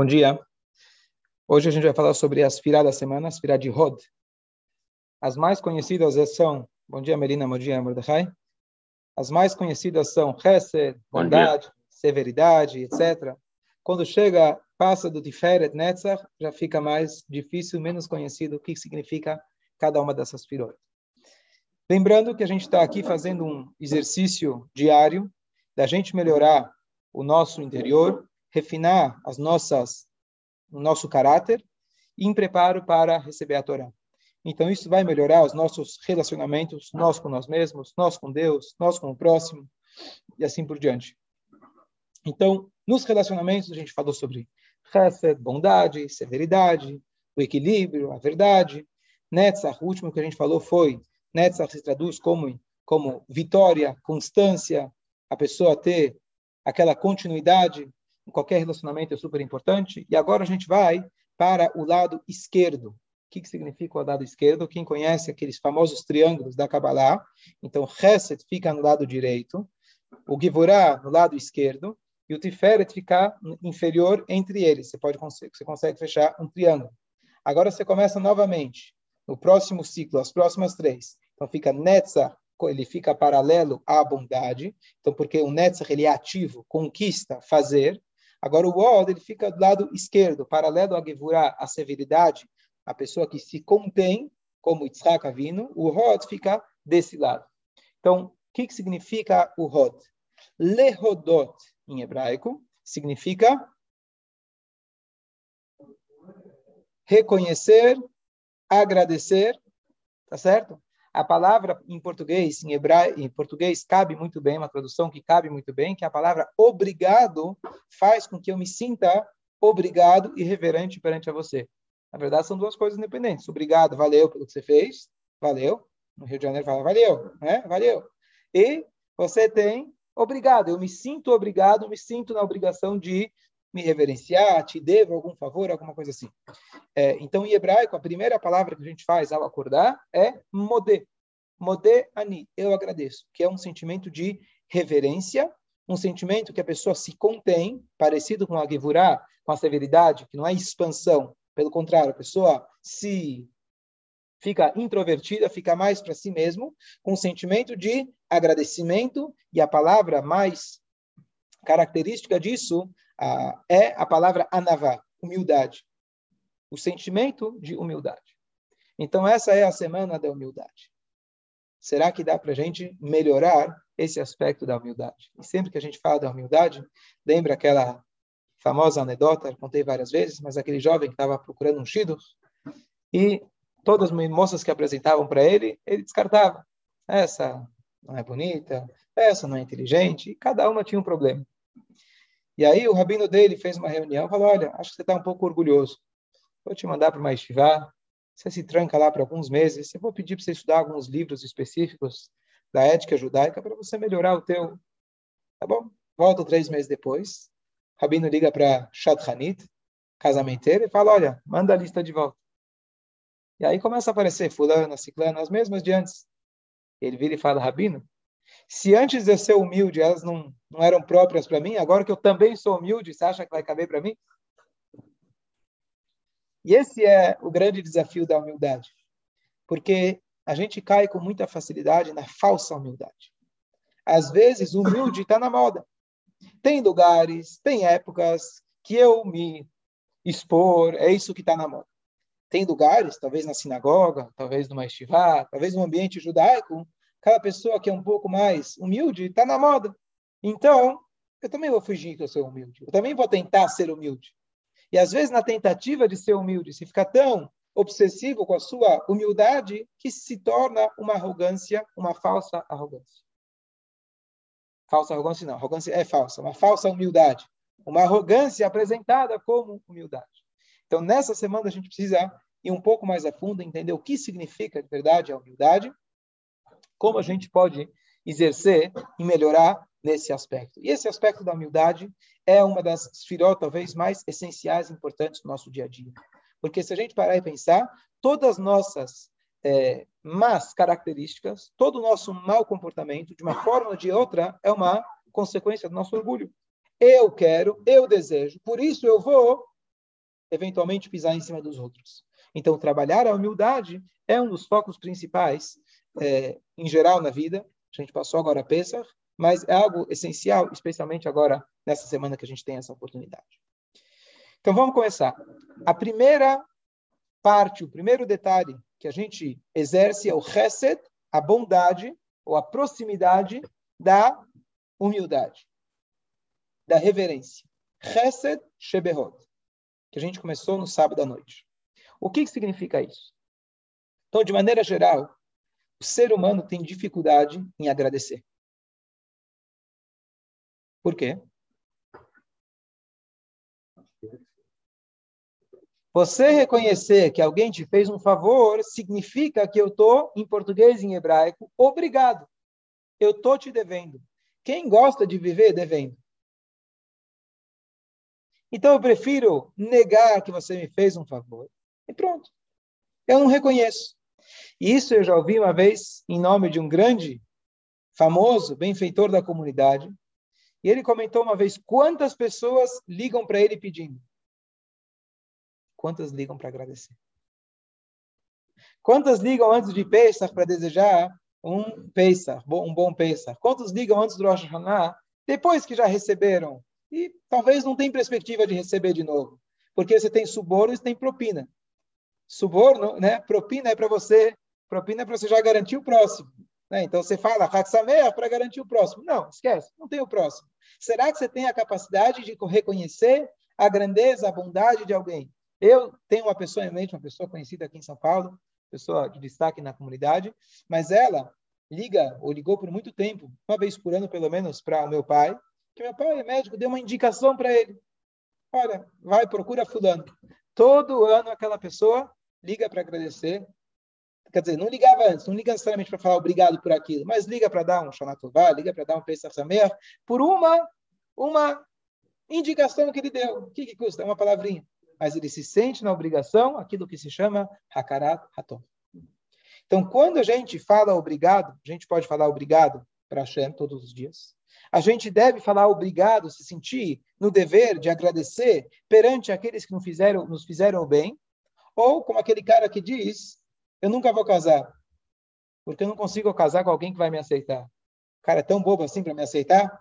Bom dia. Hoje a gente vai falar sobre as firá da semana, as firá de Hod. As mais conhecidas são, bom dia Melina, bom dia Mordecai. As mais conhecidas são Chesed, bondade, severidade, etc. Quando chega, passa do Tiferet, Netzach, já fica mais difícil, menos conhecido o que significa cada uma dessas firot. Lembrando que a gente está aqui fazendo um exercício diário da gente melhorar o nosso interior, refinar as nossas, o nosso caráter e em preparo para receber a Torá. Então, isso vai melhorar os nossos relacionamentos, nós com nós mesmos, nós com Deus, nós com o próximo, e assim por diante. Então, nos relacionamentos, a gente falou sobre chesed, bondade, severidade, o equilíbrio, a verdade. Netzach, o último que a gente falou foi, Netzach se traduz como, como vitória, constância, a pessoa ter aquela continuidade qualquer relacionamento é super importante. E agora a gente vai para o lado esquerdo. O que, que significa o lado esquerdo? Quem conhece aqueles famosos triângulos da Kabbalah, então Chesed fica no lado direito, o Givurah no lado esquerdo, e o Tiferet fica inferior entre eles. Você pode você consegue fechar um triângulo. Agora você começa novamente no próximo ciclo, as próximas três. Então fica Netzach, ele fica paralelo à bondade. Então porque o Netzach ele é ativo, conquista, fazer. Agora o Od ele fica do lado esquerdo, paralelo a Gevurah, a severidade, a pessoa que se contém, como Yitzhak Avino, o Hod fica desse lado. Então, o que, que significa o Hod? Lehodot, em hebraico, significa reconhecer, agradecer, tá certo? A palavra em português, em hebraico, em português cabe muito bem, uma tradução que cabe muito bem, que a palavra obrigado faz com que eu me sinta obrigado e reverente perante a você. Na verdade, são duas coisas independentes. Obrigado, valeu pelo que você fez, valeu. No Rio de Janeiro fala valeu, né? Valeu. E você tem obrigado. Eu me sinto obrigado, me sinto na obrigação de me reverenciar, te devo algum favor, alguma coisa assim. É, então, em hebraico, a primeira palavra que a gente faz ao acordar é modé. Modé ani, eu agradeço, que é um sentimento de reverência, um sentimento que a pessoa se contém, parecido com a gevurá, com a severidade, que não é expansão, pelo contrário, a pessoa se fica introvertida, fica mais para si mesmo, com um sentimento de agradecimento, e a palavra mais característica disso ah, é a palavra anavá, humildade. O sentimento de humildade. Então, essa é a semana da humildade. Será que dá para a gente melhorar esse aspecto da humildade? E sempre que a gente fala da humildade, lembra aquela famosa anedota, contei várias vezes, mas aquele jovem que estava procurando um shido e todas as moças que apresentavam para ele, ele descartava. Essa não é bonita, essa não é inteligente, e cada uma tinha um problema. E aí o rabino dele fez uma reunião falou, olha, acho que você está um pouco orgulhoso. Vou te mandar para uma estivá, você se tranca lá por alguns meses, eu vou pedir para você estudar alguns livros específicos da ética judaica para você melhorar o teu... Tá bom? Volta três meses depois, o rabino liga para Shadchanit, casamenteiro, e fala, olha, manda a lista de volta. E aí começa a aparecer fulano, ciclano, as mesmas de antes. Ele vira e fala, rabino, se antes de eu ser humilde elas não, não eram próprias para mim, agora que eu também sou humilde, você acha que vai caber para mim? E esse é o grande desafio da humildade, porque a gente cai com muita facilidade na falsa humildade. Às vezes, humilde está na moda. Tem lugares, tem épocas que eu me expor, é isso que está na moda. Tem lugares, talvez na sinagoga, talvez numa estivá, talvez no ambiente judaico, aquela pessoa que é um pouco mais humilde está na moda. Então, eu também vou fugir que eu sou humilde. Eu também vou tentar ser humilde. E às vezes, na tentativa de ser humilde, se fica tão obsessivo com a sua humildade que se torna uma arrogância, uma falsa arrogância. Falsa arrogância não, arrogância é falsa, uma falsa humildade. Uma arrogância apresentada como humildade. Então, nessa semana, a gente precisa ir um pouco mais a fundo, entender o que significa de verdade a humildade como a gente pode exercer e melhorar nesse aspecto. E esse aspecto da humildade é uma das esfirot, talvez, mais essenciais e importantes do nosso dia a dia. Porque se a gente parar e pensar, todas as nossas é, más características, todo o nosso mau comportamento, de uma forma ou de outra, é uma consequência do nosso orgulho. Eu quero, eu desejo, por isso eu vou eventualmente pisar em cima dos outros. Então, trabalhar a humildade é um dos focos principais, é, em geral, na vida. A gente passou agora a Pesach, mas é algo essencial, especialmente agora, nessa semana que a gente tem essa oportunidade. Então, vamos começar. A primeira parte, o primeiro detalhe que a gente exerce é o chesed, a bondade, ou a proximidade da humildade, da reverência. Chesed Shebehot, que a gente começou no sábado à noite. O que, que significa isso? Então, de maneira geral, o ser humano tem dificuldade em agradecer. Por quê? Você reconhecer que alguém te fez um favor significa que eu estou, em português e em hebraico, obrigado. Eu estou te devendo. Quem gosta de viver devendo? Então eu prefiro negar que você me fez um favor e pronto. Eu não reconheço. E isso eu já ouvi uma vez em nome de um grande, famoso, benfeitor da comunidade. E ele comentou uma vez quantas pessoas ligam para ele pedindo. Quantas ligam para agradecer? Quantas ligam antes de Pesach para desejar um Pesach, um bom Pesach? Quantos ligam antes do Rosh Hashanah, depois que já receberam? E talvez não tem perspectiva de receber de novo, porque você tem suborno e tem propina. Suborno, né? Propina é para você, propina é para você já garantir o próximo. Né? Então você fala Hatsameach para garantir o próximo. Não, esquece, não tem o próximo. Será que você tem a capacidade de reconhecer a grandeza, a bondade de alguém? Eu tenho uma pessoa em mente, uma pessoa conhecida aqui em São Paulo, pessoa de destaque na comunidade, mas ela liga ou ligou por muito tempo, uma vez por ano pelo menos, para o meu pai, que meu pai é médico, deu uma indicação para ele. Olha, vai, procura fulano. Todo ano aquela pessoa liga para agradecer. Quer dizer, não ligava antes, não liga necessariamente para falar obrigado por aquilo, mas liga para dar um Shanatová, liga para dar um Pesach Samer, por uma, uma indicação que ele deu. O que, que custa? Uma palavrinha mas ele se sente na obrigação, aquilo que se chama Hakarat. Então, quando a gente fala obrigado, a gente pode falar obrigado para Hashem todos os dias. A gente deve falar obrigado, se sentir no dever de agradecer perante aqueles que nos fizeram, nos fizeram bem, ou como aquele cara que diz: Eu nunca vou casar, porque eu não consigo casar com alguém que vai me aceitar. O cara é tão bobo assim para me aceitar?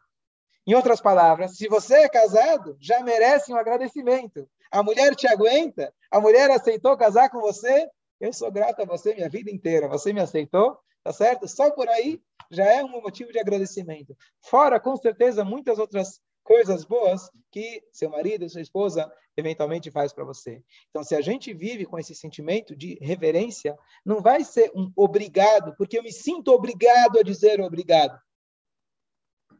Em outras palavras, se você é casado, já merece um agradecimento. A mulher te aguenta? A mulher aceitou casar com você? Eu sou grato a você minha vida inteira. Você me aceitou? Tá certo? Só por aí já é um motivo de agradecimento. Fora, com certeza, muitas outras coisas boas que seu marido, sua esposa, eventualmente faz para você. Então, se a gente vive com esse sentimento de reverência, não vai ser um obrigado, porque eu me sinto obrigado a dizer obrigado.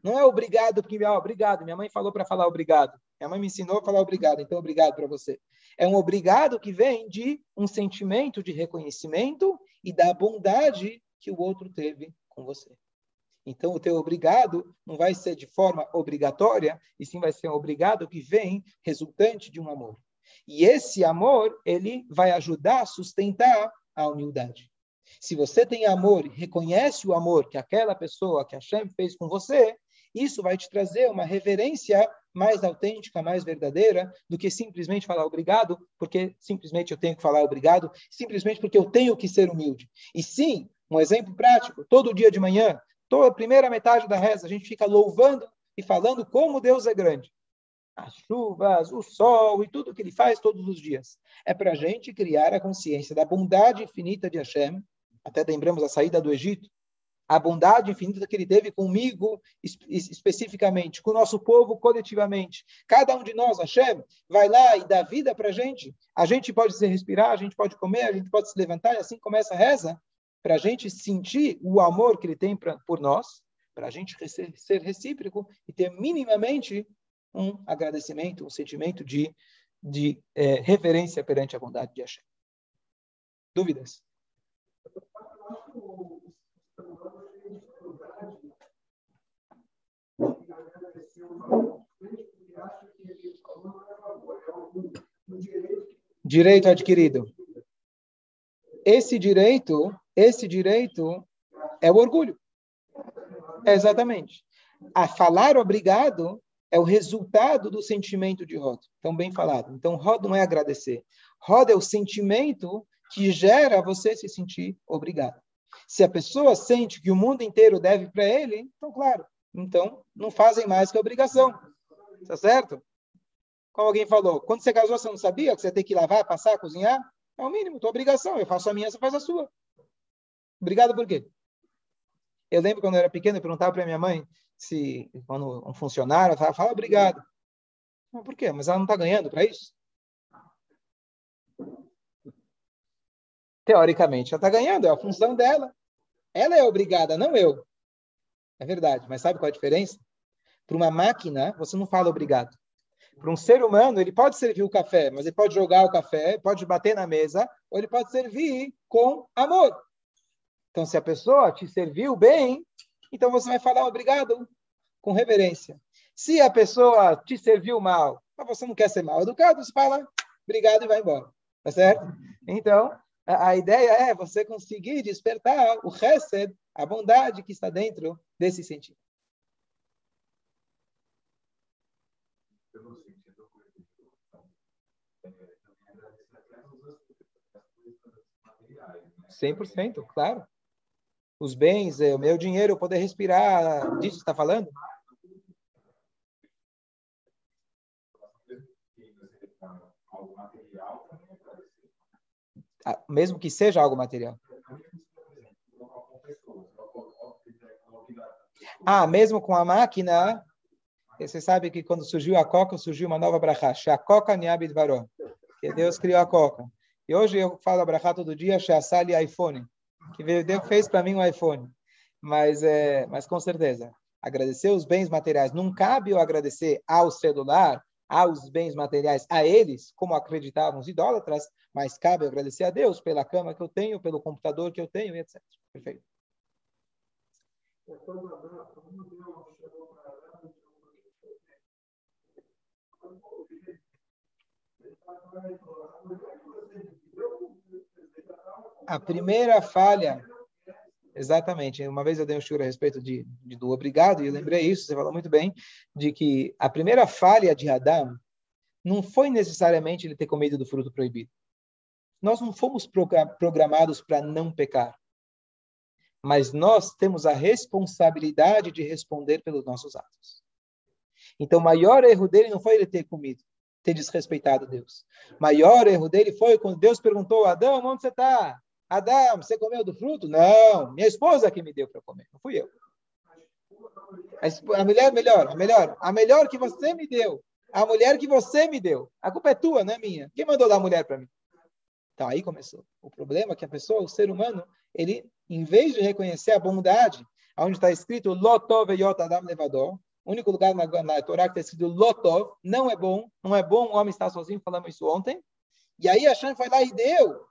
Não é obrigado porque, ah, obrigado, minha mãe falou para falar obrigado. Minha mãe me ensinou a falar obrigado, então obrigado para você. É um obrigado que vem de um sentimento de reconhecimento e da bondade que o outro teve com você. Então, o teu obrigado não vai ser de forma obrigatória, e sim vai ser um obrigado que vem resultante de um amor. E esse amor, ele vai ajudar a sustentar a humildade. Se você tem amor e reconhece o amor que aquela pessoa, que a Hashem fez com você, isso vai te trazer uma reverência mais autêntica, mais verdadeira, do que simplesmente falar obrigado, porque simplesmente eu tenho que falar obrigado, simplesmente porque eu tenho que ser humilde. E sim, um exemplo prático, todo dia de manhã, toda a primeira metade da reza, a gente fica louvando e falando como Deus é grande. As chuvas, o sol e tudo que ele faz todos os dias. É para a gente criar a consciência da bondade infinita de Hashem. Até lembramos a saída do Egito, a bondade infinita que ele teve comigo especificamente, com o nosso povo coletivamente. Cada um de nós, Hashem, vai lá e dá vida para a gente. A gente pode se respirar, a gente pode comer, a gente pode se levantar, e assim começa a reza, para a gente sentir o amor que ele tem pra, por nós, para a gente ser recíproco e ter minimamente um agradecimento, um sentimento de, de é, reverência perante a bondade de Hashem. Dúvidas? Direito adquirido. Esse direito, esse direito é o orgulho. exatamente. A falar obrigado é o resultado do sentimento de Rod. Então, bem falado. Então, Rod não é agradecer. Rod é o sentimento que gera você se sentir obrigado. Se a pessoa sente que o mundo inteiro deve para ele, então, claro, então não fazem mais que obrigação. Tá certo? Como alguém falou, quando você casou, você não sabia que você tem que lavar, passar, cozinhar? É o mínimo, tua obrigação. Eu faço a minha, você faz a sua. Obrigado por quê? Eu lembro quando eu era pequeno, eu perguntava para minha mãe se, quando um funcionário, ela fala obrigado. Mas por quê? Mas ela não está ganhando para isso? Teoricamente, ela está ganhando, é a função dela. Ela é obrigada, não eu. É verdade, mas sabe qual é a diferença? Para uma máquina, você não fala obrigado. Para um ser humano, ele pode servir o café, mas ele pode jogar o café, pode bater na mesa, ou ele pode servir com amor. Então, se a pessoa te serviu bem, então você vai falar obrigado com reverência. Se a pessoa te serviu mal, mas você não quer ser mal educado, você fala obrigado e vai embora. Tá certo? Então, a, a ideia é você conseguir despertar o chesed, a bondade que está dentro desse sentido. Cem por cento, claro os bens, é, o meu dinheiro, poder respirar, disso está falando? Ah, mesmo que seja algo material. Ah, mesmo com a máquina, você sabe que quando surgiu a coca, surgiu uma nova brachá, a coca niabid que Deus criou a coca. E hoje eu falo a brachá todo dia, Shasali iPhone que Deus fez para mim um iPhone. Mas, é, mas com certeza, agradecer os bens materiais. Não cabe eu agradecer ao celular, aos bens materiais, a eles, como acreditavam os idólatras, mas cabe agradecer a Deus pela cama que eu tenho, pelo computador que eu tenho, etc. Perfeito. A primeira falha, exatamente, uma vez eu dei um choro a respeito de, de, do obrigado, e eu lembrei isso, você falou muito bem, de que a primeira falha de Adão não foi necessariamente ele ter comido do fruto proibido. Nós não fomos programados para não pecar. Mas nós temos a responsabilidade de responder pelos nossos atos. Então, o maior erro dele não foi ele ter comido, ter desrespeitado Deus. O maior erro dele foi quando Deus perguntou: Adão, onde você está? Adão, você comeu do fruto? Não, minha esposa que me deu para comer, não fui eu. A mulher melhor, a melhor, a melhor que você me deu, a mulher que você me deu. A culpa é tua, não é minha. Quem mandou dar a mulher para mim? Então aí começou. O problema é que a pessoa, o ser humano, ele, em vez de reconhecer a bondade, onde está escrito Lotov Yot Adam Levador, o único lugar na, na Torá que está escrito Lotov, não é bom, não é bom o homem estar sozinho, falamos isso ontem. E aí a Shem foi lá e deu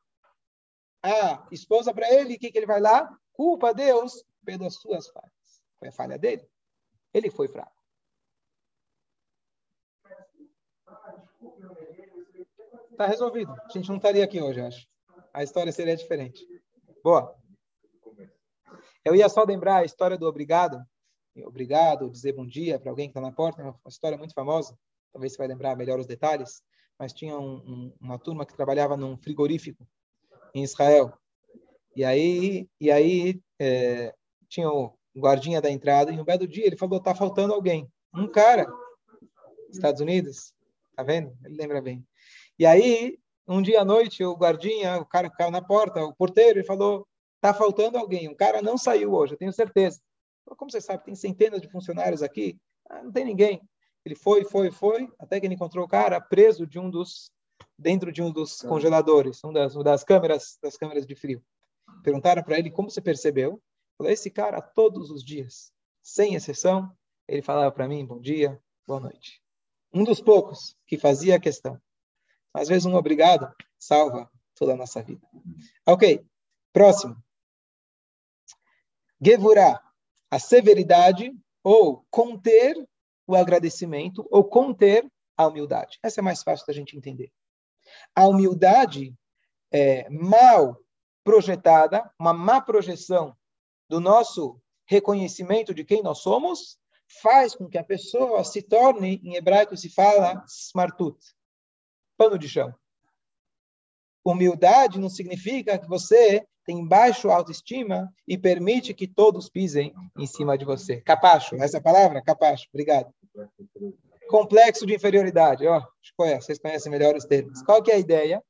a esposa para ele, o que, que ele vai lá? Culpa a Deus pelas suas falhas. Foi a falha dele. Ele foi fraco. Está resolvido. A gente não estaria aqui hoje, acho. A história seria diferente. Boa. Eu ia só lembrar a história do obrigado. Obrigado, dizer bom dia para alguém que está na porta. Uma história muito famosa. Talvez você vai lembrar melhor os detalhes. Mas tinha um, um, uma turma que trabalhava num frigorífico em Israel. E aí, e aí é, tinha o guardinha da entrada, e um belo dia ele falou, tá faltando alguém. Um cara, Estados Unidos, tá vendo? Ele lembra bem. E aí, um dia à noite, o guardinha, o cara ficava na porta, o porteiro, ele falou, tá faltando alguém. Um cara não saiu hoje, eu tenho certeza. Como você sabe, tem centenas de funcionários aqui, ah, não tem ninguém. Ele foi, foi, foi, até que ele encontrou o cara preso de um dos dentro de um dos congeladores, um das, das câmeras, das câmeras de frio. Perguntaram para ele como você percebeu. Falou, esse cara todos os dias, sem exceção, ele falava para mim, bom dia, boa noite. Um dos poucos que fazia a questão. Às vezes um obrigado salva toda a nossa vida. Ok, próximo. Gevurah, a severidade ou conter o agradecimento ou conter a humildade. Essa é mais fácil da gente entender. A humildade é, mal projetada, uma má projeção do nosso reconhecimento de quem nós somos, faz com que a pessoa se torne, em hebraico se fala, smartut, pano de chão. Humildade não significa que você tem baixa autoestima e permite que todos pisem em cima de você. Capacho, essa palavra? Capacho, obrigado. Complexo de inferioridade, ó, vocês conhecem melhor os termos. Qual que é a ideia?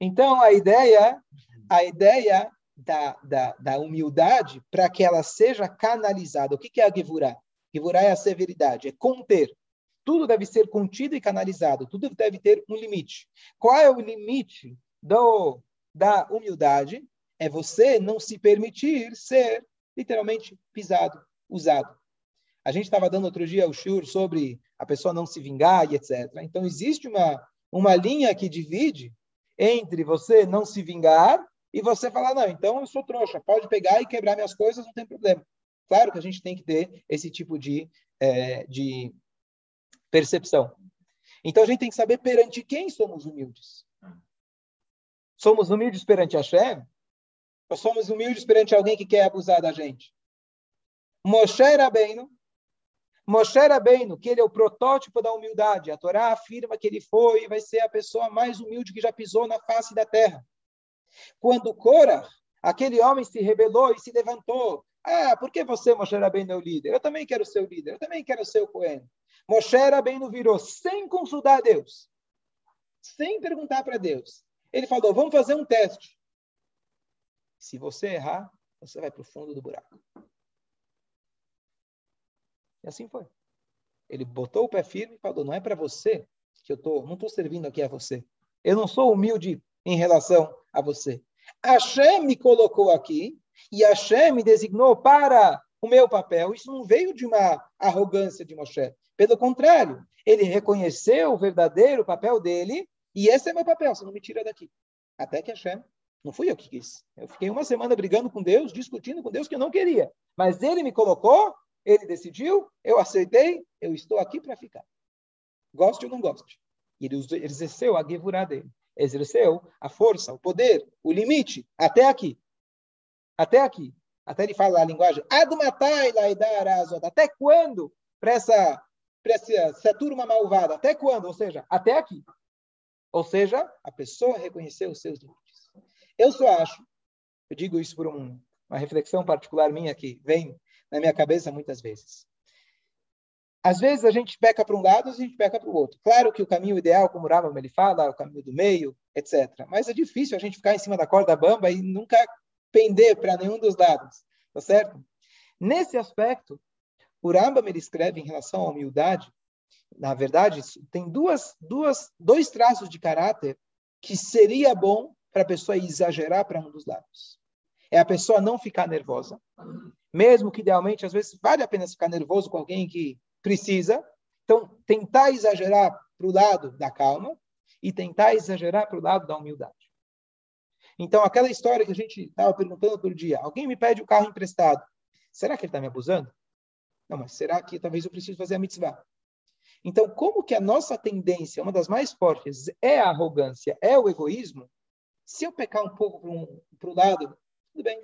Então, a ideia, a ideia da, da, da humildade para que ela seja canalizada. O que, que é a Gevurah? Gevurah é a severidade, é conter. Tudo deve ser contido e canalizado, tudo deve ter um limite. Qual é o limite do, da humildade? É você não se permitir ser literalmente pisado, usado. A gente estava dando outro dia o shur sobre a pessoa não se vingar e etc. Então, existe uma, uma linha que divide entre você não se vingar e você falar, não, então eu sou trouxa, pode pegar e quebrar minhas coisas, não tem problema. Claro que a gente tem que ter esse tipo de, é, de percepção. Então a gente tem que saber perante quem somos humildes. Somos humildes perante a Hashem? Ou somos humildes perante alguém que quer abusar da gente? Moshe Rabbeinu, Moshe Rabbeinu, que ele é o protótipo da humildade. A Torá afirma que ele foi e vai ser a pessoa mais humilde que já pisou na face da terra. Quando Cora, aquele homem se rebelou e se levantou ah, por que você, Moshe Rabbeinu, é o líder? Eu também quero ser o líder, eu também quero ser o Cohen. Moshe Rabbeinu virou sem consultar a Deus, sem perguntar para Deus. Ele falou, vamos fazer um teste. Se você errar, você vai para o fundo do buraco. E assim foi. Ele botou o pé firme e falou, não é para você que eu tô, não estou servindo aqui a você. Eu não sou humilde em relação a você. Hashem me colocou aqui e Hashem me designou para o meu papel. Isso não veio de uma arrogância de Moshe. Pelo contrário, ele reconheceu o verdadeiro papel dele e esse é meu papel, você não me tira daqui. Até que Hashem, não fui eu que quis. Eu fiquei uma semana brigando com Deus, discutindo com Deus que eu não queria. Mas ele me colocou, ele decidiu, eu aceitei, eu estou aqui para ficar. Goste ou não goste. Ele exerceu a gevurá dele. Exerceu a força, o poder, o limite, até aqui. Até aqui. Até ele fala a linguagem. Até quando? Para essa, essa, essa turma malvada. Até quando? Ou seja, até aqui. Ou seja, a pessoa reconheceu os seus limites. Eu só acho, eu digo isso por um, uma reflexão particular minha que vem na minha cabeça muitas vezes. Às vezes a gente peca para um lado, a gente peca para o outro. Claro que o caminho ideal, como o Rambam ele fala, o caminho do meio, etc. Mas é difícil a gente ficar em cima da corda bamba e nunca pender para nenhum dos lados, tá certo? Nesse aspecto, o Rambam ele escreve em relação à humildade, na verdade, tem duas, duas, dois traços de caráter que seria bom para a pessoa exagerar para um dos lados. É a pessoa não ficar nervosa, mesmo que idealmente, às vezes, vale a pena ficar nervoso com alguém que precisa. Então, tentar exagerar para o lado da calma e tentar exagerar para o lado da humildade. Então, aquela história que a gente estava perguntando outro dia, alguém me pede o carro emprestado. Será que ele está me abusando? Não, mas será que talvez eu preciso fazer a mitzvah? Então, como que a nossa tendência, uma das mais fortes, é a arrogância, é o egoísmo? Se eu pecar um pouco para o lado, tudo bem,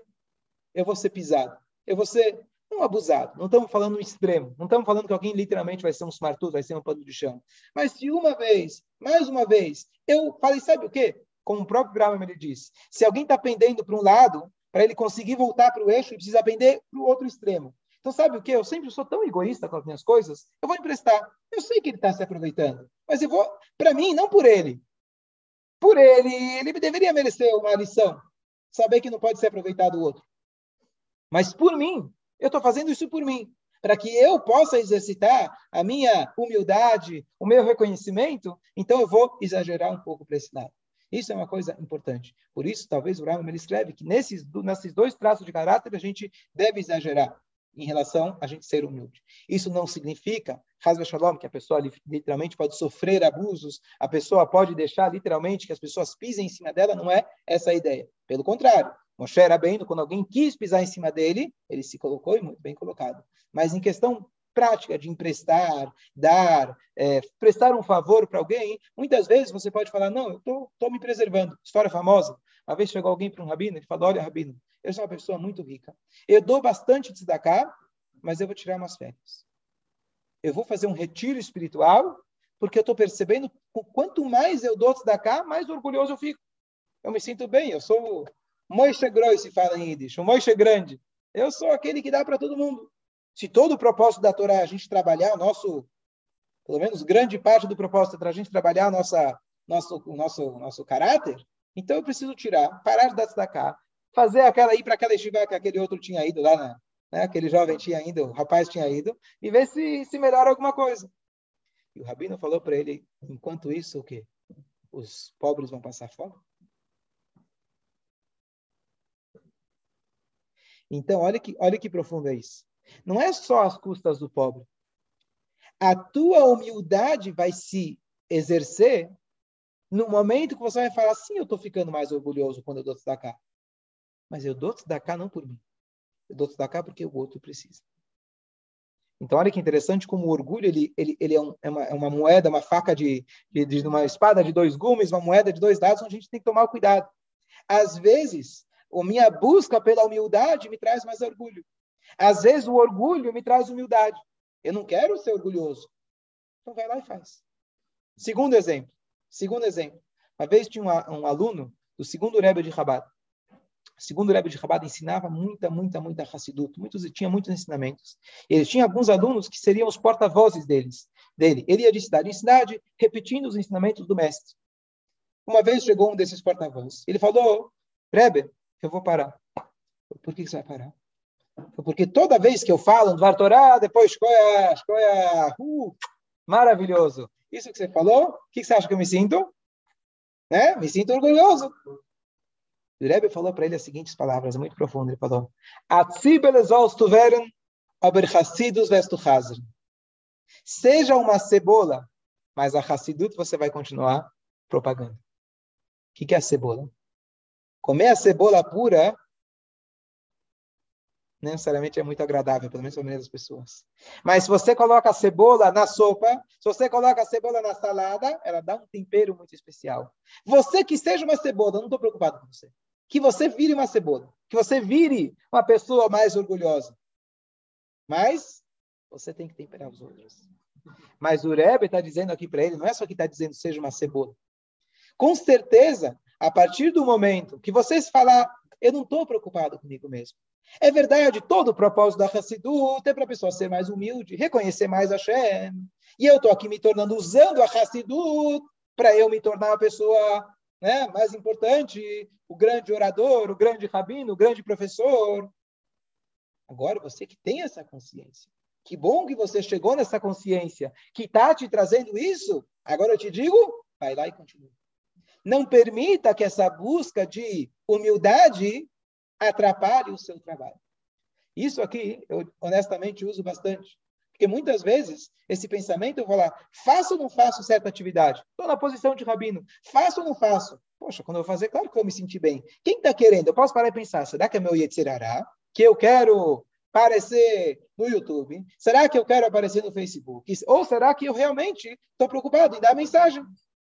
eu vou ser pisado, eu vou ser não abusado, não estamos falando no extremo, não estamos falando que alguém literalmente vai ser um smartudo, vai ser um pano de chão. Mas se uma vez, mais uma vez, eu falei, sabe o quê? como o próprio Brahma ele diz, se alguém está pendendo para um lado, para ele conseguir voltar para o eixo, ele precisa pender para o outro extremo. Então, sabe o que? Eu sempre sou tão egoísta com as minhas coisas, eu vou emprestar. Eu sei que ele está se aproveitando, mas eu vou, para mim, não por ele. Por ele, ele deveria merecer uma lição, saber que não pode ser aproveitado o outro. Mas por mim, eu estou fazendo isso por mim, para que eu possa exercitar a minha humildade, o meu reconhecimento, então eu vou exagerar um pouco para esse lado. Isso é uma coisa importante. Por isso, talvez o Rambam escreve que nesses, nesses dois traços de caráter a gente deve exagerar em relação a gente ser humilde. Isso não significa, Hazva Shalom, que a pessoa literalmente pode sofrer abusos, a pessoa pode deixar literalmente que as pessoas pisem em cima dela, não é essa a ideia. Pelo contrário, Moshe bem, quando alguém quis pisar em cima dele, ele se colocou e muito bem colocado. Mas em questão prática de emprestar, dar, é, prestar um favor para alguém, muitas vezes você pode falar, não, eu estou me preservando. História famosa. Uma vez chegou alguém para um rabino, ele falou, olha, rabino, eu sou uma pessoa muito rica. Eu dou bastante de tzedakah, mas eu vou tirar umas férias. eu vou fazer um retiro espiritual, porque eu estou percebendo quanto mais eu dou da cá, mais orgulhoso eu fico. Eu me sinto bem, eu sou Moishe Gross, se fala em Yiddish, o Moishe grande. Eu sou aquele que dá para todo mundo. Se todo o propósito da Torá é a gente trabalhar o nosso, pelo menos grande parte do propósito é para a gente trabalhar nossa, nosso, nosso, nosso caráter, então eu preciso tirar, parar de dar cá, fazer aquela ir para aquela estiva que aquele outro tinha ido lá, na, né? aquele jovem tinha ido, o rapaz tinha ido, e ver se, se melhora alguma coisa. E o rabino falou para ele, enquanto isso, o quê? Os pobres vão passar fome? Então, olha que, olha que profundo é isso. Não é só as custas do pobre. A tua humildade vai se exercer no momento que você vai falar assim, eu estou ficando mais orgulhoso quando eu dou cá. Mas eu dou cá não por mim. Eu dou cá porque o outro precisa. Então, olha que interessante como o orgulho ele, ele, ele é, um, é, uma, é uma moeda, uma faca de, de, de, uma espada de dois gumes, uma moeda de dois lados, onde a gente tem que tomar cuidado. Às vezes, a minha busca pela humildade me traz mais orgulho. Às vezes, o orgulho me traz humildade. Eu não quero ser orgulhoso. Então, vai lá e faz. Segundo exemplo. Segundo exemplo. Uma vez tinha um, um aluno do segundo Rebbe de Rabat. Segundo o Rebbe de Rabat ensinava muita, muita, muita Hassidut, muitos, tinha muitos ensinamentos. Ele tinha alguns alunos que seriam os porta-vozes deles, dele. Ele ia de cidade em cidade, repetindo os ensinamentos do mestre. Uma vez chegou um desses porta-vozes. Ele falou, Rebbe, eu vou parar. Por que você vai parar? Porque toda vez que eu falo do Torá, depois escolha, escolha, uh, maravilhoso. Isso que você falou, o que você acha que eu me sinto? Né? Me sinto orgulhoso. O Rebbe falou para ele as seguintes palavras, muito profundo. Ele falou: Seja uma cebola, mas a Hassidut você vai continuar propagando. O que, que é a cebola? Comer a cebola pura necessariamente é muito agradável, pelo menos para a maioria das pessoas. Mas se você coloca a cebola na sopa, se você coloca a cebola na salada, ela dá um tempero muito especial. Você que seja uma cebola, não estou preocupado com você que você vire uma cebola, que você vire uma pessoa mais orgulhosa. Mas você tem que temperar os outros. Mas o Rebbe está dizendo aqui para ele, não é só que está dizendo seja uma cebola. Com certeza, a partir do momento que vocês falar, eu não estou preocupado comigo mesmo. É verdade, todo o propósito da Hassidut é para a pessoa ser mais humilde, reconhecer mais a Shem. E eu estou aqui me tornando, usando a Hassidut para eu me tornar uma pessoa né? mais importante, o grande orador, o grande rabino, o grande professor. Agora você que tem essa consciência. Que bom que você chegou nessa consciência, que está te trazendo isso. Agora eu te digo, vai lá e continua. Não permita que essa busca de humildade atrapalhe o seu trabalho. Isso aqui, eu honestamente uso bastante. Porque muitas vezes esse pensamento eu vou lá, faço ou não faço certa atividade? Estou na posição de rabino, faço ou não faço? Poxa, quando eu vou fazer, claro que eu vou me sentir bem. Quem está querendo? Eu posso parar e pensar, será que é meu Yetzirará? Que eu quero aparecer no YouTube? Será que eu quero aparecer no Facebook? Ou será que eu realmente estou preocupado em dar mensagem?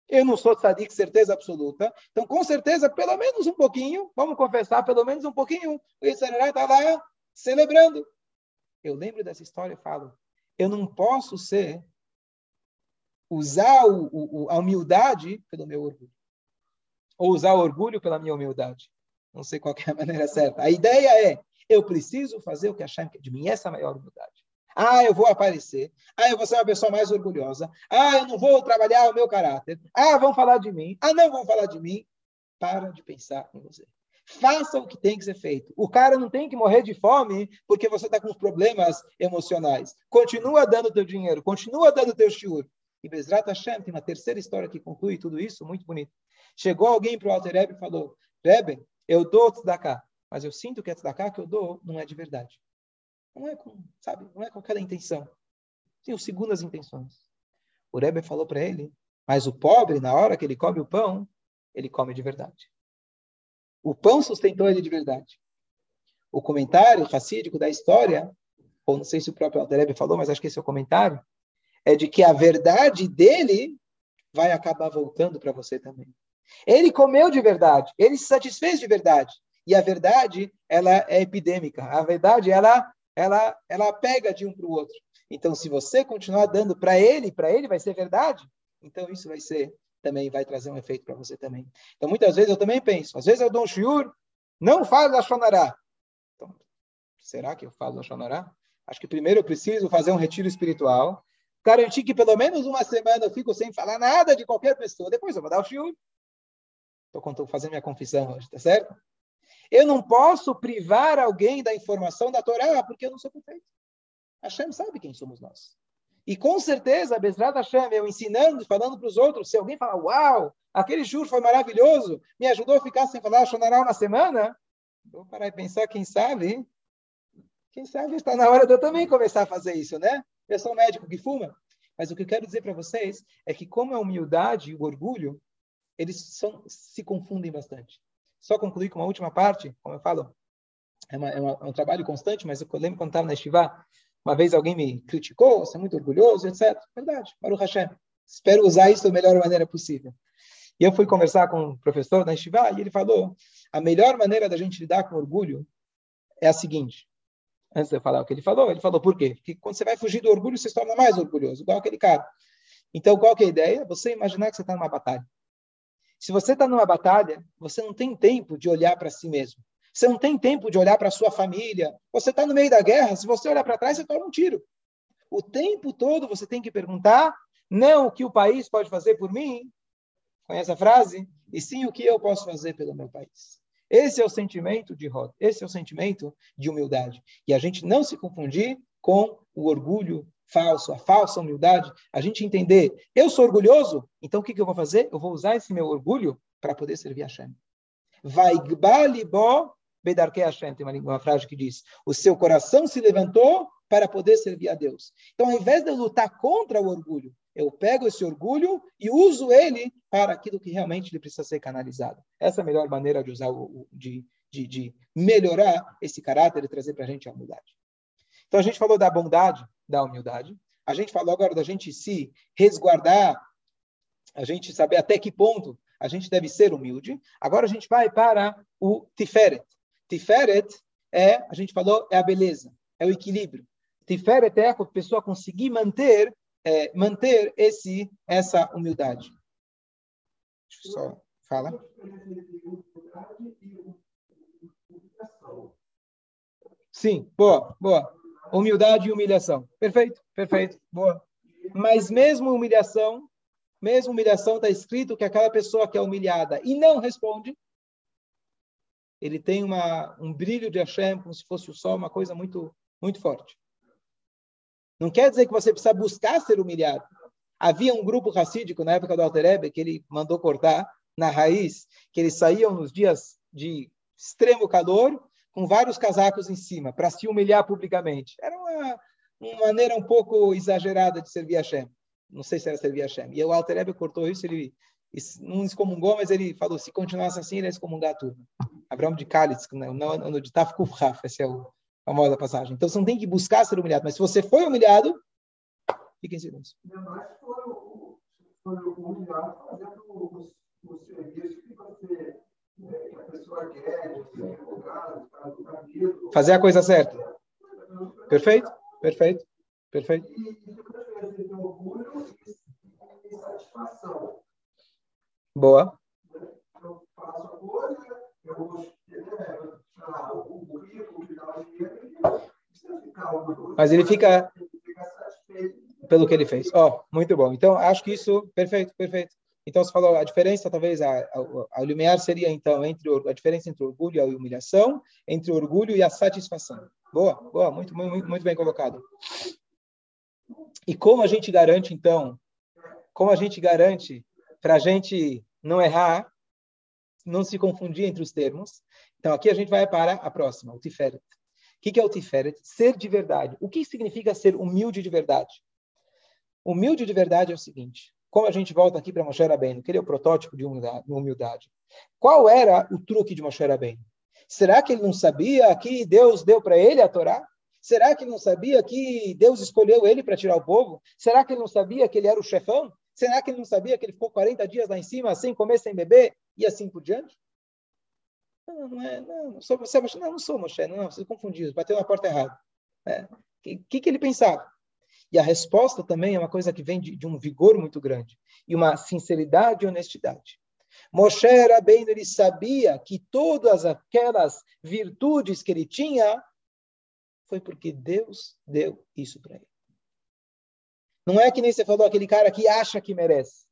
Eu não sou tzadik, certeza absoluta. Então, com certeza, pelo menos um pouquinho, vamos confessar, pelo menos um pouquinho, o Yetzirará está lá celebrando. Eu lembro dessa história e falo, eu não posso ser, usar o, o, a humildade pelo meu orgulho. Ou usar o orgulho pela minha humildade. Não sei qual é a maneira certa. A ideia é, eu preciso fazer o que achar de mim. Essa é a maior humildade. Ah, eu vou aparecer. Ah, eu vou ser uma pessoa mais orgulhosa. Ah, eu não vou trabalhar o meu caráter. Ah, vão falar de mim. Ah, não vão falar de mim. Para de pensar em você. Faça o que tem que ser feito. O cara não tem que morrer de fome porque você está com problemas emocionais. Continua dando teu dinheiro, continua dando teu shiur. E Bezrat Hashem tem uma terceira história que conclui tudo isso, muito bonito. Chegou alguém para o Alter Rebbe e falou, Rebbe, eu dou tzedakah, mas eu sinto que a tzedakah que eu dou não é de verdade. Não é com, sabe, não é com aquela intenção. Tenho segundas intenções. O Rebbe falou para ele, mas o pobre, na hora que ele come o pão, ele come de verdade. O pão sustentou ele de verdade. O comentário racídico da história, ou não sei se o próprio Altareb falou, mas acho que esse é o comentário, é de que a verdade dele vai acabar voltando para você também. Ele comeu de verdade, ele se satisfez de verdade. E a verdade, ela é epidêmica. A verdade, ela, ela, ela pega de um para o outro. Então, se você continuar dando para ele, para ele vai ser verdade, então isso vai ser também vai trazer um efeito para você também. Então, muitas vezes eu também penso, às vezes eu dou um shiur, não falo Lashonará. Então, será que eu falo Lashonará? Acho que primeiro eu preciso fazer um retiro espiritual, garantir que pelo menos uma semana eu fico sem falar nada de qualquer pessoa, depois eu vou dar o shiur. Estou fazendo minha confissão hoje, tá certo? Eu não posso privar alguém da informação da Torá, porque eu não sou perfeito. Hashem sabe quem somos nós. E com certeza, Bezrat Hashem, eu ensinando, falando para os outros, se alguém falar, uau, aquele juro foi maravilhoso, me ajudou a ficar sem falar Shonará uma semana, vou parar e pensar, quem sabe, quem sabe está na hora de eu também começar a fazer isso, né? Eu sou um médico que fuma. Mas o que eu quero dizer para vocês é que como a humildade e o orgulho, eles são, se confundem bastante. Só concluir com uma última parte, como eu falo, é, uma, é, uma, é um trabalho constante, mas eu lembro quando estava na Estivá, uma vez alguém me criticou, você é muito orgulhoso, etc. Verdade, Baruch Hashem. Espero usar isso da melhor maneira possível. E eu fui conversar com um professor da Estivá e ele falou: a melhor maneira da gente lidar com orgulho é a seguinte. Antes de eu falar o que ele falou, ele falou por quê? Porque quando você vai fugir do orgulho, você se torna mais orgulhoso, igual aquele cara. Então, qual que é a ideia? Você imaginar que você está numa batalha. Se você está numa batalha, você não tem tempo de olhar para si mesmo. Você não tem tempo de olhar para a sua família. Você está no meio da guerra. Se você olhar para trás, você toma um tiro. O tempo todo você tem que perguntar não o que o país pode fazer por mim, conhece a frase? E sim o que eu posso fazer pelo meu país. Esse é o sentimento de Rod, esse é o sentimento de humildade. E a gente não se confundir com o orgulho falso, a falsa humildade, a gente entender, eu sou orgulhoso, então o que, que eu vou fazer? Eu vou usar esse meu orgulho para poder servir a Hashem. Vai gbalibó Bedarke Hashem, tem uma, uma frase que diz: o seu coração se levantou para poder servir a Deus. Então, ao invés de eu lutar contra o orgulho, eu pego esse orgulho e uso ele para aquilo que realmente ele precisa ser canalizado. Essa é a melhor maneira de usar o, de, de, de melhorar esse caráter e trazer para a gente a humildade. Então, a gente falou da bondade, da humildade. A gente falou agora da gente se resguardar, a gente saber até que ponto a gente deve ser humilde. Agora a gente vai para o Tiferet. Tiferet é, a gente falou, é a beleza, é o equilíbrio. Tiferet é a pessoa conseguir manter, é, manter esse, essa humildade. Deixa eu só fala. Sim, boa, boa. Humildade e humilhação. Perfeito, perfeito, boa. Mas mesmo humilhação, mesmo humilhação está escrito que aquela pessoa que é humilhada e não responde, ele tem uma, um brilho de Hashem, como se fosse o sol, uma coisa muito, muito forte. Não quer dizer que você precisa buscar ser humilhado. Havia um grupo racídico na época do Alterebe que ele mandou cortar na raiz, que eles saíam nos dias de extremo calor com vários casacos em cima para se humilhar publicamente. Era uma, uma maneira um pouco exagerada de servir Hashem. Não sei se era servir Hashem. E o Alterebe cortou isso, ele não excomungou, mas ele falou, se continuasse assim, ele ia excomungar a turma. Abraão de Kalitz, no de Tafkuf Raf, essa é a famosa passagem. Então, você não tem que buscar ser humilhado, mas se você foi humilhado, fique em silêncio. Fazer a coisa certa. Perfeito? Perfeito. Perfeito. Boa. Eu faço a coisa, eu vou mas ele fica pelo que ele fez. Ó, oh, muito bom. Então, acho que isso, perfeito, perfeito. Então, você falou a diferença, talvez, a, a, a limiar seria, então, entre a diferença entre orgulho e a humilhação, entre o orgulho e a satisfação. Boa, boa, muito, muito, muito bem colocado. E como a gente garante, então, como a gente garante para a gente não errar, não se confundir entre os termos. Então, aqui a gente vai para a próxima, o Tiferet. O que é o Tiferet? Ser de verdade. O que significa ser humilde de verdade? Humilde de verdade é o seguinte, como a gente volta aqui para Moshe Rabbeinu, que ele é o protótipo de humildade. Qual era o truque de Moshe Rabbeinu? Será que ele não sabia que Deus deu para ele a Torá? Será que ele não sabia que Deus escolheu ele para tirar o povo? Será que ele não sabia que ele era o chefão? Será que ele não sabia que ele ficou 40 dias lá em cima, sem comer, sem beber, e assim por diante? Não, não é, não, não sou você, Moshe. Não, não sou Moshe, não, você confundiu, bateu na porta errada. O é, que, que, que ele pensava? E a resposta também é uma coisa que vem de, de um vigor muito grande e uma sinceridade e honestidade. Moshe Rabbeinu, ele sabia que todas aquelas virtudes que ele tinha foi porque Deus deu isso para ele. Não é que nem você falou aquele cara que acha que merece.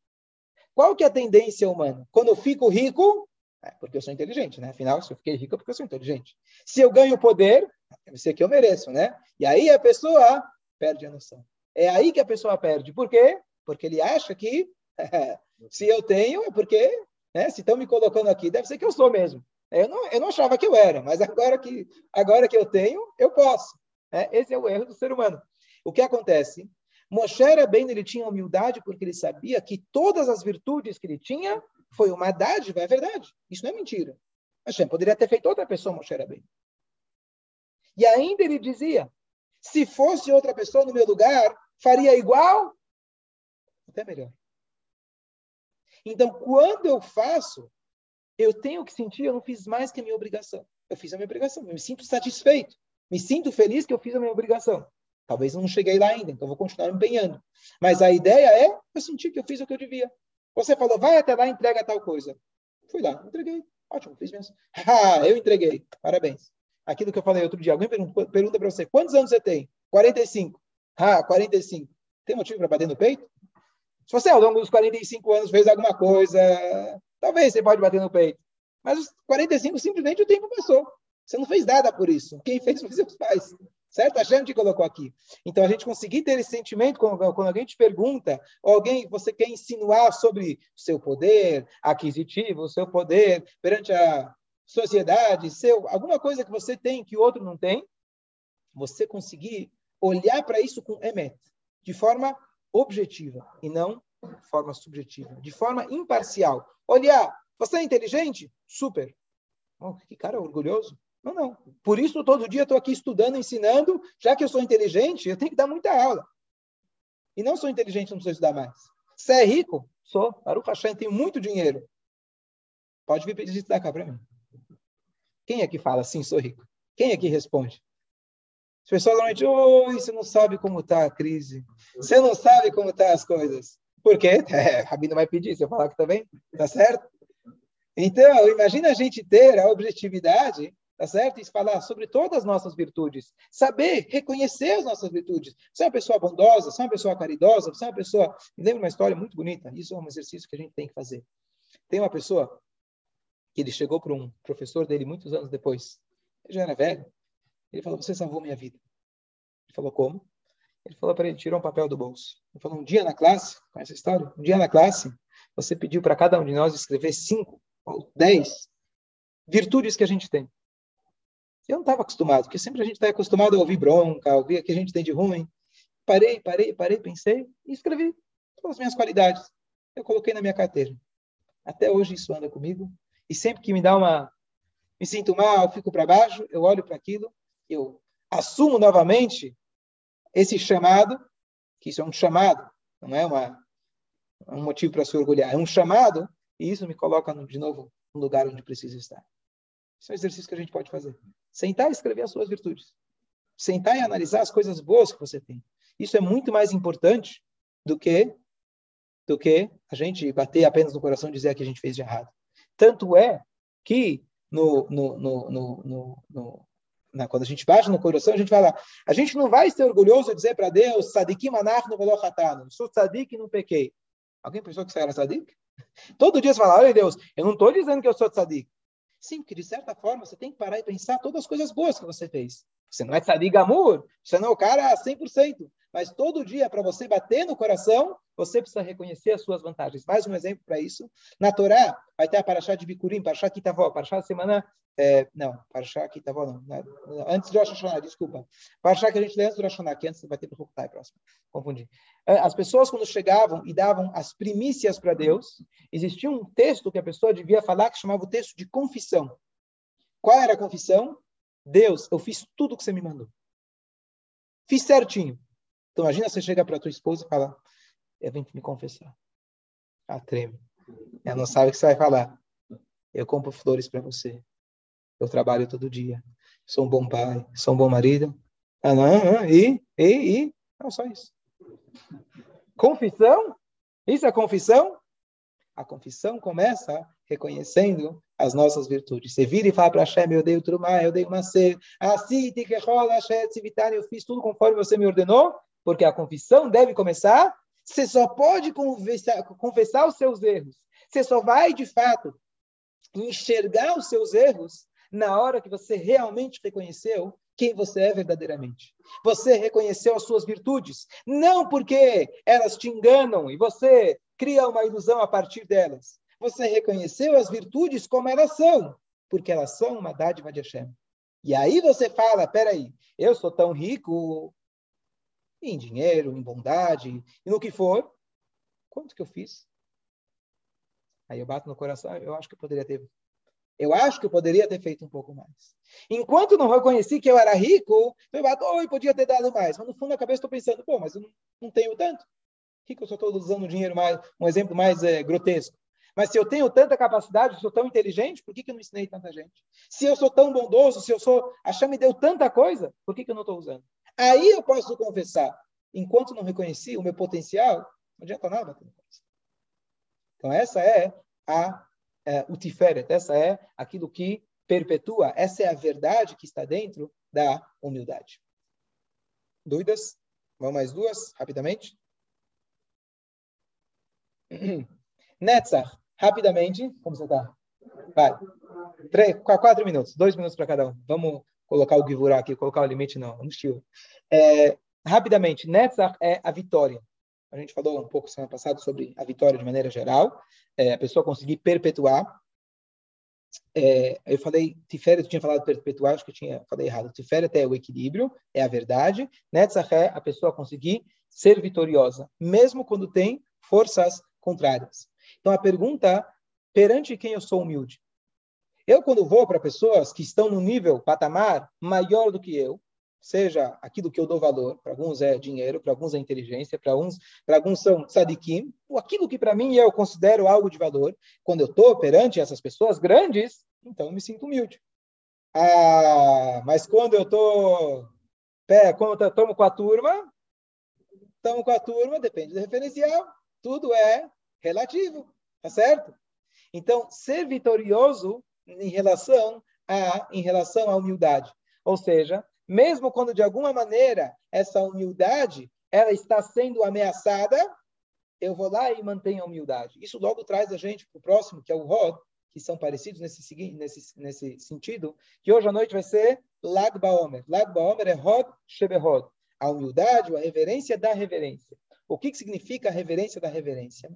Qual que é a tendência humana? Quando eu fico rico, é porque eu sou inteligente, né? Afinal, se eu fiquei rico é porque eu sou inteligente. Se eu ganho poder, deve ser que eu mereço, né? E aí a pessoa perde a noção. É aí que a pessoa perde. Por quê? Porque ele acha que se eu tenho é porque, né, se estão me colocando aqui, deve ser que eu sou mesmo. Eu não, eu não achava que eu era, mas agora que, agora que eu tenho, eu posso. É, esse é o erro do ser humano. O que acontece? Moshe era bem, ele tinha humildade porque ele sabia que todas as virtudes que ele tinha foi uma dádiva, é verdade. Isso não é mentira. Hashem poderia ter feito outra pessoa, Moshe era bem. E ainda ele dizia, se fosse outra pessoa no meu lugar, faria igual? Até melhor. Então, quando eu faço, eu tenho que sentir, eu não fiz mais que a minha obrigação. Eu fiz a minha obrigação, eu me sinto satisfeito. Me sinto feliz que eu fiz a minha obrigação. Talvez eu não cheguei lá ainda, então vou continuar empenhando. Mas a ideia é eu sentir que eu fiz o que eu devia. Você falou, vai até lá entrega tal coisa. Fui lá, entreguei. Ótimo, fiz mesmo. Ah, eu entreguei. Parabéns. Aquilo que eu falei outro dia. Alguém pergunta, pergunta para você, quantos anos você tem? 45. Ah, 45. Tem motivo para bater no peito? Se você, ao longo dos 45 anos, fez alguma coisa, talvez você pode bater no peito. Mas os 45, simplesmente, o tempo passou. Você não fez nada por isso. Quem fez foi seus pais. Certo? A gente colocou aqui. Então, a gente conseguir ter esse sentimento quando, alguém te pergunta, alguém, você quer insinuar sobre o seu poder aquisitivo, o seu poder perante a sociedade, seu, alguma coisa que você tem que o outro não tem, você conseguir olhar para isso com emet, de forma objetiva e não de forma subjetiva, de forma imparcial. Olhar, você é inteligente? Super. Oh, que cara orgulhoso. Não, não. Por isso, todo dia estou aqui estudando, ensinando. Já que eu sou inteligente, eu tenho que dar muita aula. E não sou inteligente, não preciso estudar mais. Você é rico? Sou. Baruch Hashem, tenho muito dinheiro. Pode vir pedir estudar cá para mim. Quem é que fala assim, sou rico? Quem é que responde? As pessoas normalmente, oi, você não sabe como está a crise. Você não sabe como estão tá as coisas. Por quê? É, Rabino vai pedir, eu falar que também, tá certo? Então, imagina a gente ter a objetividade tá certo? E falar sobre todas as nossas virtudes. Saber reconhecer as nossas virtudes. Você é uma pessoa bondosa, você é uma pessoa caridosa, você é uma pessoa... Me lembro uma história muito bonita. Isso é um exercício que a gente tem que fazer. Tem uma pessoa que ele chegou para um professor dele muitos anos depois. Ele já era velho. Ele falou, você salvou minha vida. Ele falou, como? Ele falou para ele, tirou um papel do bolso. Ele falou, um dia na classe, com essa história, um dia na classe, você pediu para cada um de nós escrever cinco ou dez virtudes que a gente tem. Eu não estava acostumado, porque sempre a gente está acostumado a ouvir bronca, a ouvir o que a gente tem de ruim. Parei, parei, parei, pensei e escrevi todas as minhas qualidades. Eu coloquei na minha carteira. Até hoje isso anda comigo. E sempre que me dá uma. me sinto mal, fico para baixo, eu olho para aquilo, eu assumo novamente esse chamado, que isso é um chamado, não é uma, um motivo para se orgulhar, é um chamado, e isso me coloca de novo no lugar onde preciso estar. Isso é um exercício que a gente pode fazer. Sentar e escrever as suas virtudes. Sentar e analisar as coisas boas que você tem. Isso é muito mais importante do que do que a gente bater apenas no coração e dizer que a gente fez de errado. Tanto é que no, no, no, no na, quando a gente bate no coração, a gente fala, a gente não vai ser orgulhoso e dizer para Deus, sadikim anachnu velochatano, sou tzadik e não pequei. Alguém pensou que você era tzadik? Todo dia você fala, olha Deus, eu não estou dizendo que eu sou tzadik. Sim, porque de certa forma você tem que parar e pensar todas as coisas boas que você fez. Você não é tzadik amor, você não é o cara 100%, mas todo dia para você bater no coração, você precisa reconhecer as suas vantagens. Mais um exemplo para isso, na Torá vai ter a Parashá de Bikurim, Parashá Kitavó, Parashá da semana é, não, Parashá Kitavó não, não, antes de Rosh Hashanah, desculpa. Parashá que a gente lê antes do Rosh que antes vai ter para o próximo, confundi. É, as pessoas quando chegavam e davam as primícias para Deus, existia um texto que a pessoa devia falar que chamava o texto de confissão. Qual era a confissão? Deus, eu fiz tudo o que você me mandou. Fiz certinho. Então, imagina você chega para tua esposa e fala, eu vim me confessar. Ela treme. Ela não sabe o que você vai falar. Eu compro flores para você. Eu trabalho todo dia. Sou um bom pai, sou um bom marido. Ah, não, não, e, e, e. Não, só isso. Confissão? Isso é confissão? A confissão começa reconhecendo as nossas virtudes. Você vira e fala para Hashem, eu dei o trumá, eu dei o macer, assim, eu fiz tudo conforme você me ordenou, porque a confissão deve começar, você só pode confessar, confessar os seus erros. Você só vai, de fato, enxergar os seus erros na hora que você realmente reconheceu quem você é verdadeiramente. Você reconheceu as suas virtudes, não porque elas te enganam e você cria uma ilusão a partir delas. Você reconheceu as virtudes como elas são, porque elas são uma dádiva de Hashem. E aí você fala, peraí, eu sou tão rico em dinheiro, em bondade, e no que for, quanto que eu fiz? Aí eu bato no coração, eu acho que eu poderia ter eu acho que eu poderia ter feito um pouco mais. Enquanto não reconheci que eu era rico, eu bato, oi, podia ter dado mais. Mas no fundo da cabeça estou pensando, pô, mas eu não, tenho tanto. Por que, eu só estou usando dinheiro mais, um exemplo mais é, grotesco? Mas se eu tenho tanta capacidade, sou tão inteligente, por que, que eu não ensinei tanta gente? Se eu sou tão bondoso, se eu sou. A Chama me deu tanta coisa, por que, que eu não estou usando? Aí eu posso confessar. Enquanto não reconheci o meu potencial, não adianta nada. Então, essa é a é, o Tiferet, essa é aquilo que perpetua, essa é a verdade que está dentro da humildade. Dúvidas? Vamos mais duas, rapidamente. Netzach, rapidamente, como você está? Vai. Três, quatro minutos, dois minutos para cada um. Vamos colocar o Givurá aqui, colocar o limite, não, no estilo. É, rapidamente, Netzach é a vitória. A gente falou um pouco semana passada sobre a vitória de maneira geral, é, a pessoa conseguir perpetuar. É, eu falei Tiferet, eu tinha falado perpetuar, acho que eu tinha falei errado. Tiferet é o equilíbrio, é a verdade. Netzach é a pessoa conseguir ser vitoriosa, mesmo quando tem forças contrárias. Então a pergunta, perante quem eu sou humilde? Eu, quando vou para pessoas que estão no nível, patamar maior do que eu, seja aquilo que eu dou valor, para alguns é dinheiro, para alguns é inteligência, para alguns, para alguns são sadikim, aquilo que para mim eu considero algo de valor, quando eu estou perante essas pessoas grandes, então eu me sinto humilde. Ah, mas quando eu estou, quando eu estou com a turma, estamos com a turma, depende do referencial, tudo é relativo, tá certo? Então, ser vitorioso em relação a, em relação à humildade, ou seja, mesmo quando de alguma maneira essa humildade ela está sendo ameaçada, eu vou lá e mantenho a humildade. Isso logo traz a gente para o próximo, que é o Rod, que são parecidos nesse, nesse, nesse sentido, que hoje à noite vai ser Lag Baomer. Lag Baomer é Rod Sheberod, a humildade, a reverência da reverência. O que, que significa a reverência da reverência?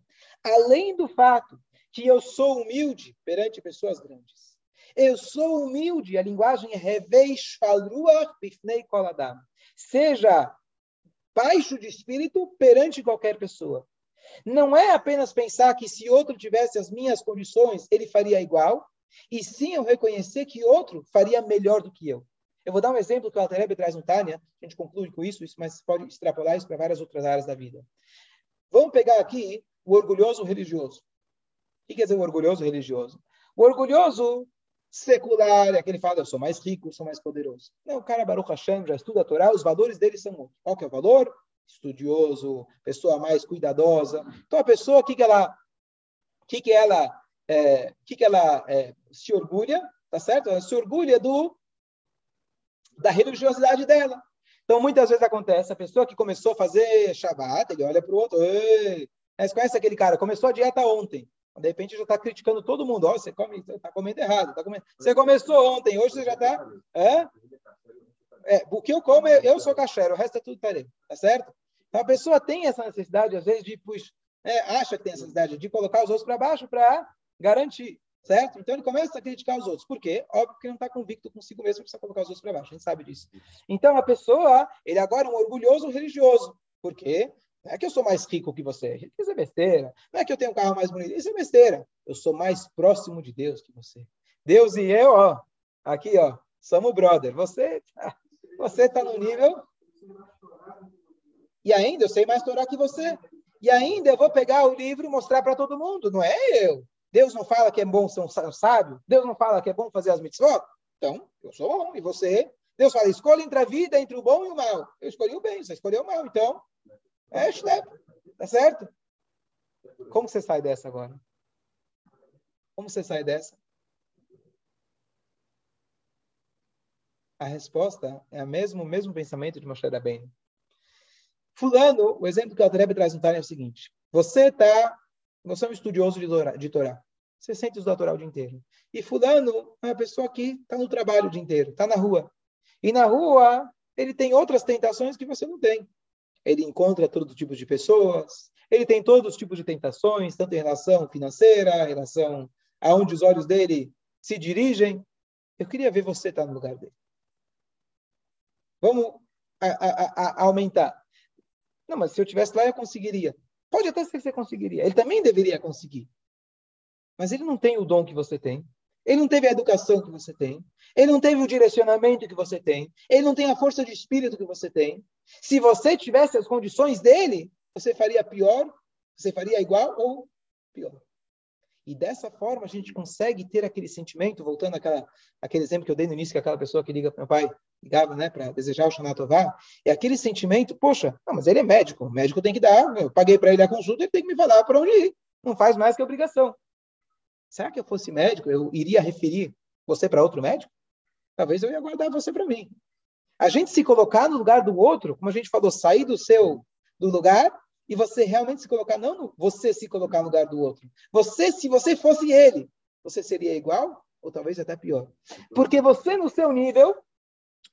Além do fato que eu sou humilde perante pessoas grandes, eu sou humilde, a linguagem é bifnei koladam. Seja baixo de espírito perante qualquer pessoa. Não é apenas pensar que se outro tivesse as minhas condições, ele faria igual, e sim eu reconhecer que outro faria melhor do que eu. Eu vou dar um exemplo que o Alterebe traz no Tânia, a gente conclui com isso, mas pode extrapolar isso para várias outras áreas da vida. Vamos pegar aqui o orgulhoso religioso. O que quer dizer o orgulhoso religioso? O orgulhoso secular, é que ele fala, eu sou mais rico, sou mais poderoso. Não, o cara Baruch Hashem já estuda a Torá, os valores dele são outros. Qual que é o valor? Estudioso, pessoa mais cuidadosa. Então, a pessoa, o que, que ela, que que ela, é, que que ela é, se orgulha, tá certo? Ela se orgulha do, da religiosidade dela. Então, muitas vezes acontece, a pessoa que começou a fazer Shabbat, ele olha para o outro, Ei! Mas conhece aquele cara, começou a dieta ontem. De repente já está criticando todo mundo. Oh, você come, está comendo errado. Tá comendo... Você começou ontem, hoje você já está. É? é? o que eu como, eu sou cachero, o resto é tudo tarefo. Tá certo? Então a pessoa tem essa necessidade, às vezes, de, puxa, é, acha que tem essa necessidade de colocar os outros para baixo para garantir. Certo? Então ele começa a criticar os outros. Por quê? Óbvio que não está convicto consigo mesmo, precisa colocar os outros para baixo. A gente sabe disso. Então a pessoa, ele agora é um orgulhoso religioso. Por quê? Não é que eu sou mais rico que você. Isso é besteira. Não é que eu tenho um carro mais bonito. Isso é besteira. Eu sou mais próximo de Deus que você. Deus e eu, ó, aqui, ó, somos brother. Você, você está no nível. E ainda eu sei mais Torá que você. E ainda eu vou pegar o livro e mostrar para todo mundo. Não é eu. Deus não fala que é bom ser um sábio. Deus não fala que é bom fazer as mitzvot. Então, eu sou bom. E você? Deus fala, escolha entre a vida, entre o bom e o mal. Eu escolhi o bem, você escolheu o mal. Então, É, Schlepp. Tá certo? Como você sai dessa agora? Como você sai dessa? A resposta é o mesmo, mesmo pensamento de Moshe Rabbeinu. Fulano, o exemplo que o Altareb traz no Tânia é o seguinte. Você tá, você é um estudioso de Torá. De Torá. Você sente estudar Torá o dia inteiro. E fulano é uma pessoa que está no trabalho o dia inteiro, está na rua. E na rua, ele tem outras tentações que você não tem. Ele encontra todo tipo de pessoas, ele tem todos os tipos de tentações, tanto em relação financeira, em relação aonde os olhos dele se dirigem. Eu queria ver você estar no lugar dele. Vamos a, a, a, aumentar. Não, mas se eu tivesse lá, eu conseguiria. Pode até ser que você conseguiria. Ele também deveria conseguir. Mas ele não tem o dom que você tem. Ele não teve a educação que você tem. Ele não teve o direcionamento que você tem. Ele não tem a força de espírito que você tem. Se você tivesse as condições dele, você faria pior? Você faria igual ou pior? E dessa forma a gente consegue ter aquele sentimento, voltando àquela, àquele exemplo que eu dei no início, que é aquela pessoa que liga para meu pai, ligava né, para desejar o Shanatová, é aquele sentimento, poxa, não, mas ele é médico, o médico tem que dar, eu paguei para ele a consulta, ele tem que me falar para onde ir, não faz mais que obrigação. Será que eu fosse médico, eu iria referir você para outro médico? Talvez eu ia guardar você para mim. A gente se colocar no lugar do outro, como a gente falou, sair do seu do lugar e você realmente se colocar, não você se colocar no lugar do outro. Você, se você fosse ele, você seria igual ou talvez até pior. Porque você, no seu nível,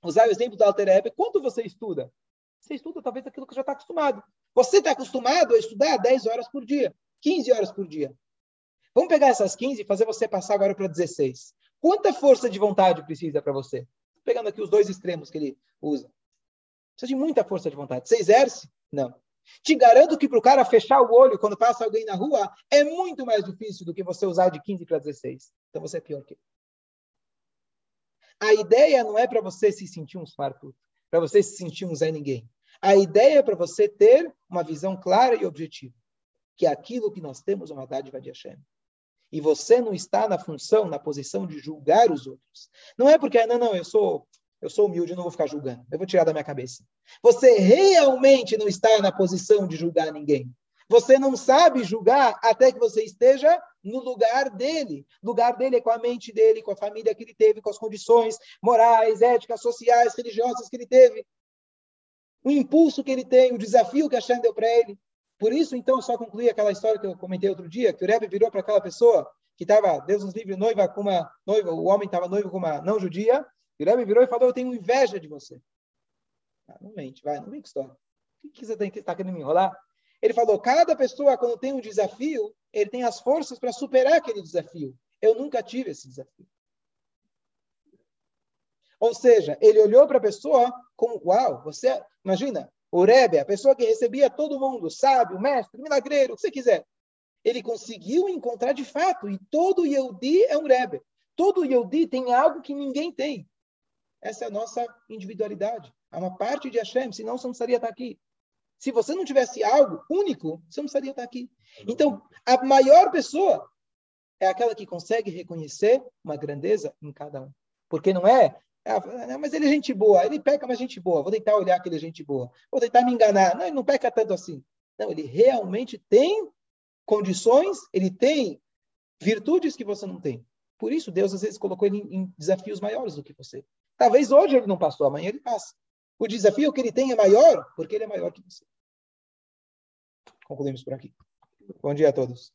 usar o exemplo do Alter Hebe, quanto você estuda? Você estuda talvez aquilo que já está acostumado. Você está acostumado a estudar 10 horas por dia, 15 horas por dia. Vamos pegar essas 15 e fazer você passar agora para 16. Quanta força de vontade precisa para você? Pegando aqui os dois extremos que ele usa. Precisa de muita força de vontade. Você exerce? Não. Te garanto que para o cara fechar o olho quando passa alguém na rua é muito mais difícil do que você usar de 15 para 16. Então você é pior que ele. A ideia não é para você se sentir um farto, para você se sentir um Zé Ninguém. A ideia é para você ter uma visão clara e objetiva, que é aquilo que nós temos uma dádiva de Hashem. E você não está na função, na posição de julgar os outros. Não é porque, não, não, eu sou eu sou humilde, não vou ficar julgando. Eu vou tirar da minha cabeça. Você realmente não está na posição de julgar ninguém. Você não sabe julgar até que você esteja no lugar dele. Lugar dele é com a mente dele, com a família que ele teve, com as condições morais, éticas, sociais, religiosas que ele teve. O impulso que ele tem, o desafio que a Shem deu para ele. Por isso, então, só concluir aquela história que eu comentei outro dia, que o Rebbe virou para aquela pessoa que estava, Deus nos livre, noiva com uma noiva, o homem estava noivo com uma não judia, e o Rebbe virou e falou: Eu tenho inveja de você. Ah, não mente, vai, não com história. O que você está querendo me enrolar? Ele falou: Cada pessoa, quando tem um desafio, ele tem as forças para superar aquele desafio. Eu nunca tive esse desafio. Ou seja, ele olhou para a pessoa como: Uau, você. Imagina, o Rebbe, a pessoa que recebia todo mundo, sábio, mestre, milagreiro, o que você quiser. Ele conseguiu encontrar de fato, e todo Yehudi é um Rebbe. Todo Yehudi tem algo que ninguém tem. Essa é a nossa individualidade. É uma parte de Hashem, senão você não precisaria estar aqui. Se você não tivesse algo único, você não precisaria estar aqui. Então, a maior pessoa é aquela que consegue reconhecer uma grandeza em cada um. Porque não é, mas ele é gente boa, ele peca, mas gente boa. Vou tentar olhar que ele é gente boa. Vou tentar me enganar. Não, ele não peca tanto assim. Não, ele realmente tem condições, ele tem virtudes que você não tem. Por isso, Deus às vezes colocou ele em desafios maiores do que você. Talvez hoje ele não passou, amanhã ele passa. O desafio que ele tem é maior, porque ele é maior que você. Concluímos por aqui. Bom dia a todos.